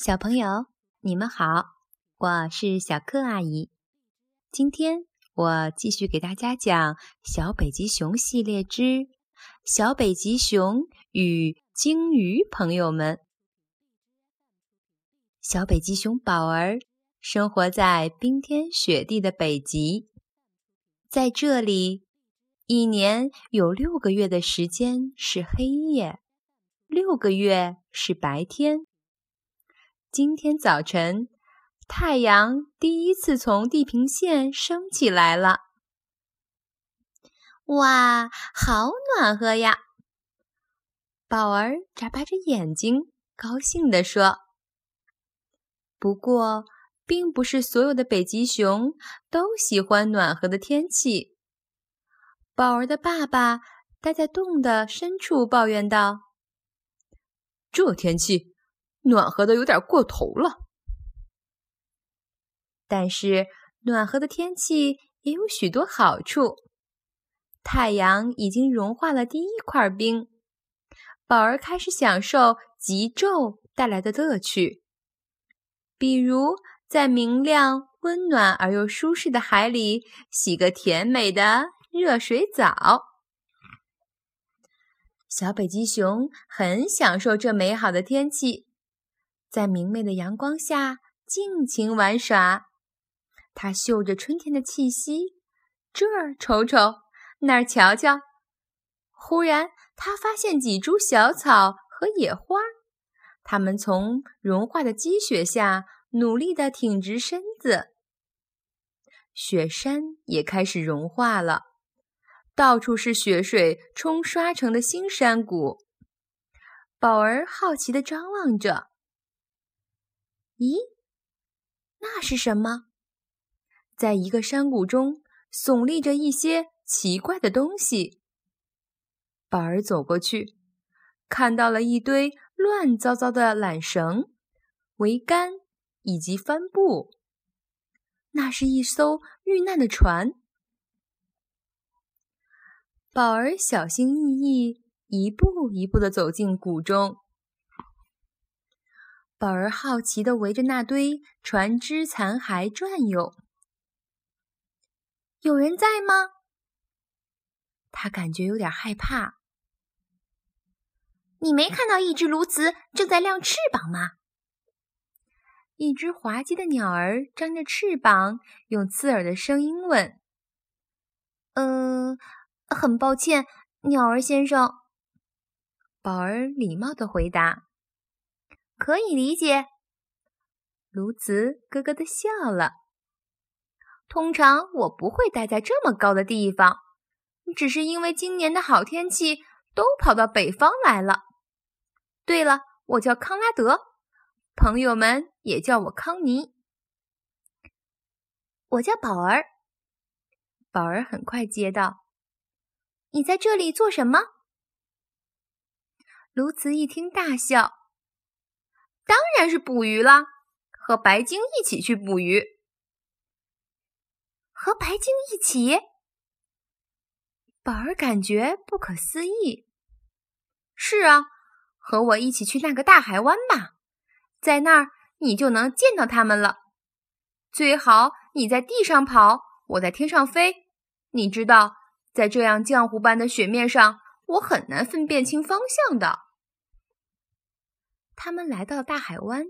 小朋友，你们好，我是小柯阿姨。今天我继续给大家讲《小北极熊系列之小北极熊与鲸鱼朋友们》。小北极熊宝儿生活在冰天雪地的北极，在这里，一年有六个月的时间是黑夜，六个月是白天。今天早晨，太阳第一次从地平线升起来了。哇，好暖和呀！宝儿眨巴着眼睛，高兴地说：“不过，并不是所有的北极熊都喜欢暖和的天气。”宝儿的爸爸待在洞的深处抱怨道：“这天气……”暖和的有点过头了，但是暖和的天气也有许多好处。太阳已经融化了第一块冰，宝儿开始享受极昼带来的乐趣，比如在明亮、温暖而又舒适的海里洗个甜美的热水澡。小北极熊很享受这美好的天气。在明媚的阳光下尽情玩耍，它嗅着春天的气息，这儿瞅瞅，那儿瞧瞧。忽然，它发现几株小草和野花，它们从融化的积雪下努力地挺直身子。雪山也开始融化了，到处是雪水冲刷成的新山谷。宝儿好奇地张望着。咦，那是什么？在一个山谷中耸立着一些奇怪的东西。宝儿走过去，看到了一堆乱糟糟的缆绳、桅杆以及帆布。那是一艘遇难的船。宝儿小心翼翼，一步一步地走进谷中。宝儿好奇地围着那堆船只残骸转悠，有人在吗？他感觉有点害怕。你没看到一只鸬鹚正在亮翅膀吗？一只滑稽的鸟儿张着翅膀，用刺耳的声音问：“嗯，很抱歉，鸟儿先生。”宝儿礼貌地回答。可以理解，鸬鹚咯咯地笑了。通常我不会待在这么高的地方，只是因为今年的好天气，都跑到北方来了。对了，我叫康拉德，朋友们也叫我康尼。我叫宝儿。宝儿很快接到：“你在这里做什么？”鸬鹚一听，大笑。当然是捕鱼了，和白鲸一起去捕鱼。和白鲸一起，宝儿感觉不可思议。是啊，和我一起去那个大海湾吧，在那儿你就能见到它们了。最好你在地上跑，我在天上飞。你知道，在这样浆糊般的雪面上，我很难分辨清方向的。他们来到大海湾，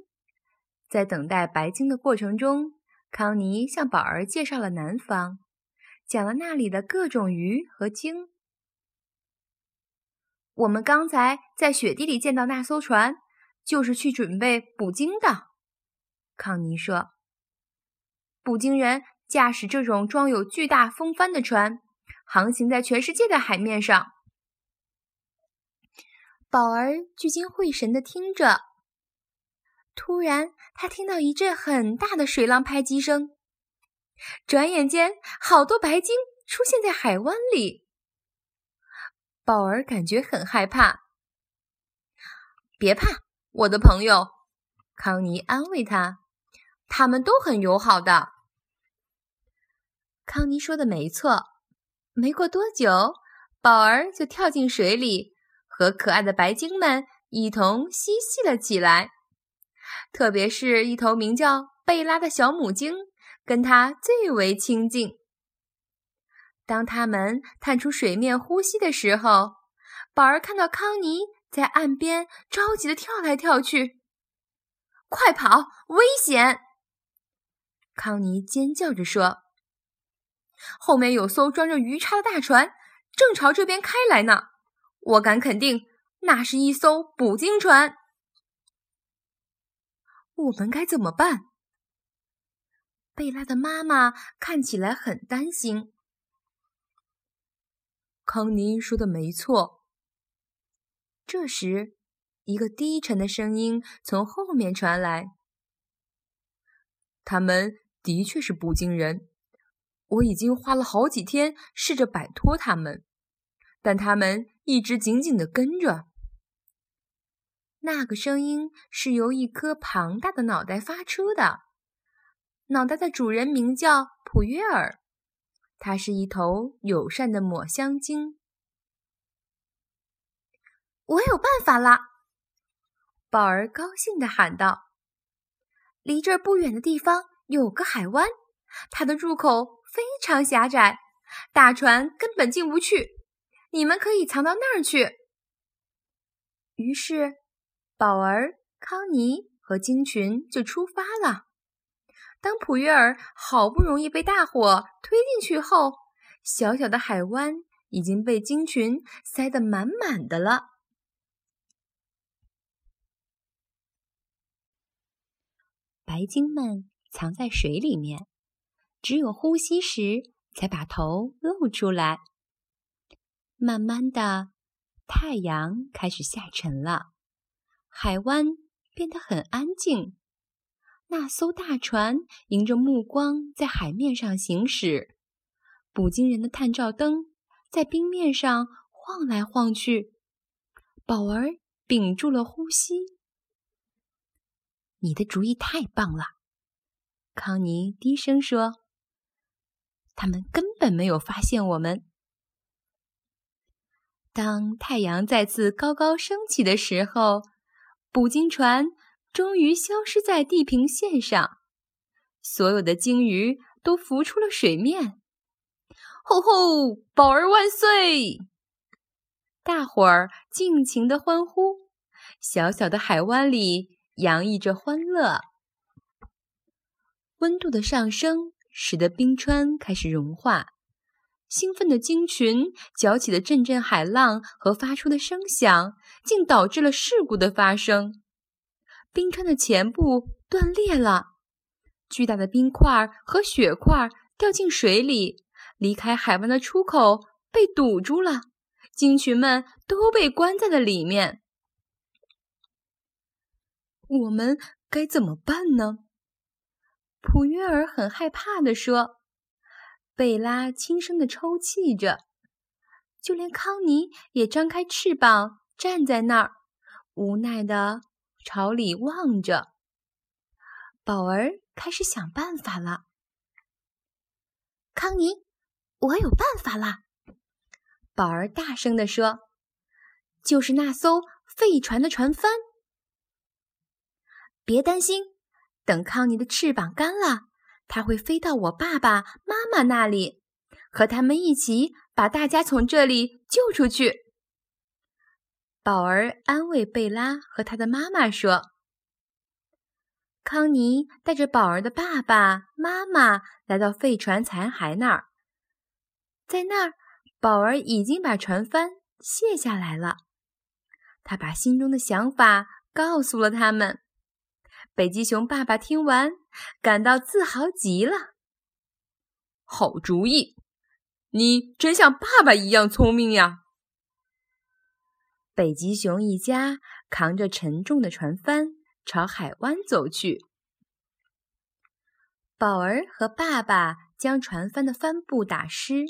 在等待白鲸的过程中，康妮向宝儿介绍了南方，讲了那里的各种鱼和鲸。我们刚才在雪地里见到那艘船，就是去准备捕鲸的。康妮说：“捕鲸人驾驶这种装有巨大风帆的船，航行在全世界的海面上。”宝儿聚精会神地听着，突然，他听到一阵很大的水浪拍击声。转眼间，好多白鲸出现在海湾里。宝儿感觉很害怕。别怕，我的朋友，康妮安慰他，他们都很友好的。康妮说的没错。没过多久，宝儿就跳进水里。和可爱的白鲸们一同嬉戏了起来。特别是一头名叫贝拉的小母鲸，跟它最为亲近。当他们探出水面呼吸的时候，宝儿看到康妮在岸边着急的跳来跳去。“快跑，危险！”康妮尖叫着说。“后面有艘装着鱼叉的大船，正朝这边开来呢。我敢肯定，那是一艘捕鲸船。我们该怎么办？”贝拉的妈妈看起来很担心。康妮说的没错。这时，一个低沉的声音从后面传来：“他们的确是捕鲸人，我已经花了好几天试着摆脱他们，但他们一直紧紧的跟着。”那个声音是由一颗庞大的脑袋发出的，脑袋的主人名叫普约尔。它是一头友善的抹香鲸。我有办法啦！宝儿高兴地喊道：“离这儿不远的地方有个海湾，它的入口非常狭窄，大船根本进不去。你们可以藏到那儿去。”于是，宝儿、康妮和鲸群就出发了。当普约尔好不容易被大火推进去后，小小的海湾已经被鲸群塞得满满的了。白鲸们藏在水里面，只有呼吸时才把头露出来。慢慢的，太阳开始下沉了，海湾变得很安静。那艘大船迎着目光在海面上行驶，捕鲸人的探照灯在冰面上晃来晃去。宝儿屏住了呼吸。“你的主意太棒了！”康妮低声说，“他们根本没有发现我们。”当太阳再次高高升起的时候，捕鲸船。终于消失在地平线上，所有的鲸鱼都浮出了水面。吼吼！宝儿万岁！大伙儿尽情的欢呼。小小的海湾里洋溢着欢乐。温度的上升使得冰川开始融化，兴奋的鲸群搅起的阵阵海浪和发出的声响，竟导致了事故的发生。冰川的前部断裂了，巨大的冰块和雪块掉进水里，离开海湾的出口被堵住了，鲸群们都被关在了里面。我们该怎么办呢？普约尔很害怕地说。贝拉轻声地抽泣着，就连康妮也张开翅膀站在那儿，无奈的。朝里望着，宝儿开始想办法了。康妮，我有办法啦！宝儿大声地说：“就是那艘废船的船帆。别担心，等康妮的翅膀干了，它会飞到我爸爸妈妈那里，和他们一起把大家从这里救出去。”宝儿安慰贝拉和他的妈妈说：“康妮带着宝儿的爸爸妈妈来到废船残骸那儿，在那儿，宝儿已经把船帆卸下来了。他把心中的想法告诉了他们。北极熊爸爸听完，感到自豪极了。好主意，你真像爸爸一样聪明呀！”北极熊一家扛着沉重的船帆朝海湾走去。宝儿和爸爸将船帆的帆布打湿，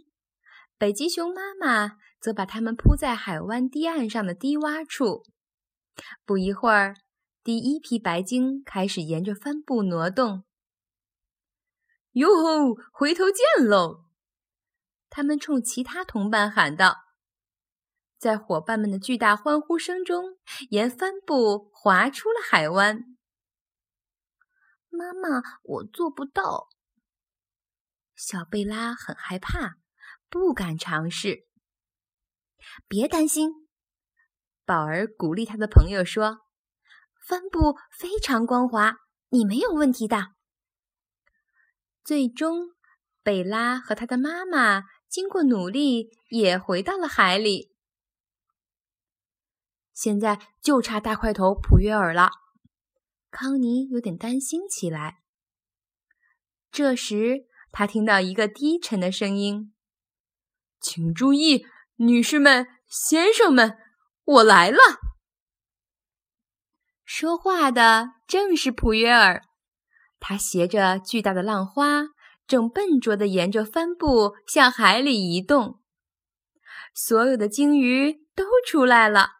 北极熊妈妈则把它们铺在海湾堤岸上的低洼处。不一会儿，第一批白鲸开始沿着帆布挪动。哟吼！回头见喽！他们冲其他同伴喊道。在伙伴们的巨大欢呼声中，沿帆布划出了海湾。妈妈，我做不到。小贝拉很害怕，不敢尝试。别担心，宝儿鼓励他的朋友说：“帆布非常光滑，你没有问题的。”最终，贝拉和他的妈妈经过努力，也回到了海里。现在就差大块头普约尔了，康妮有点担心起来。这时，他听到一个低沉的声音：“请注意，女士们、先生们，我来了。”说话的正是普约尔，他携着巨大的浪花，正笨拙地沿着帆布向海里移动。所有的鲸鱼都出来了。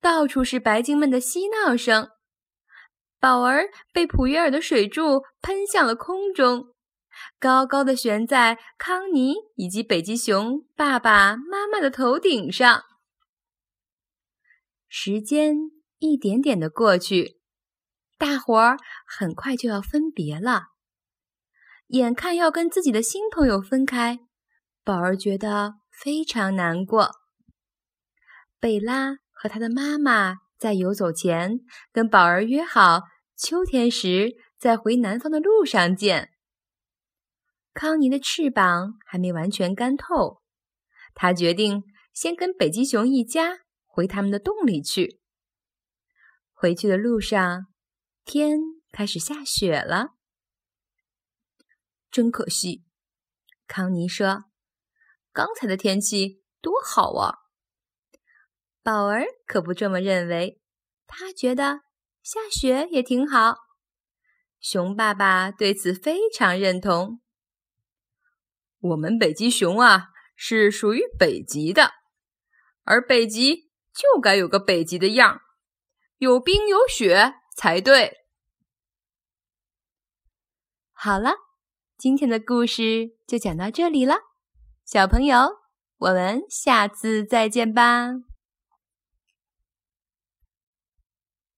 到处是白鲸们的嬉闹声，宝儿被普约尔的水柱喷向了空中，高高的悬在康妮以及北极熊爸爸妈妈的头顶上。时间一点点的过去，大伙儿很快就要分别了。眼看要跟自己的新朋友分开，宝儿觉得非常难过。贝拉。和他的妈妈在游走前跟宝儿约好，秋天时在回南方的路上见。康妮的翅膀还没完全干透，他决定先跟北极熊一家回他们的洞里去。回去的路上，天开始下雪了，真可惜。康妮说：“刚才的天气多好啊！”宝儿可不这么认为，他觉得下雪也挺好。熊爸爸对此非常认同。我们北极熊啊，是属于北极的，而北极就该有个北极的样儿，有冰有雪才对。好了，今天的故事就讲到这里了，小朋友，我们下次再见吧。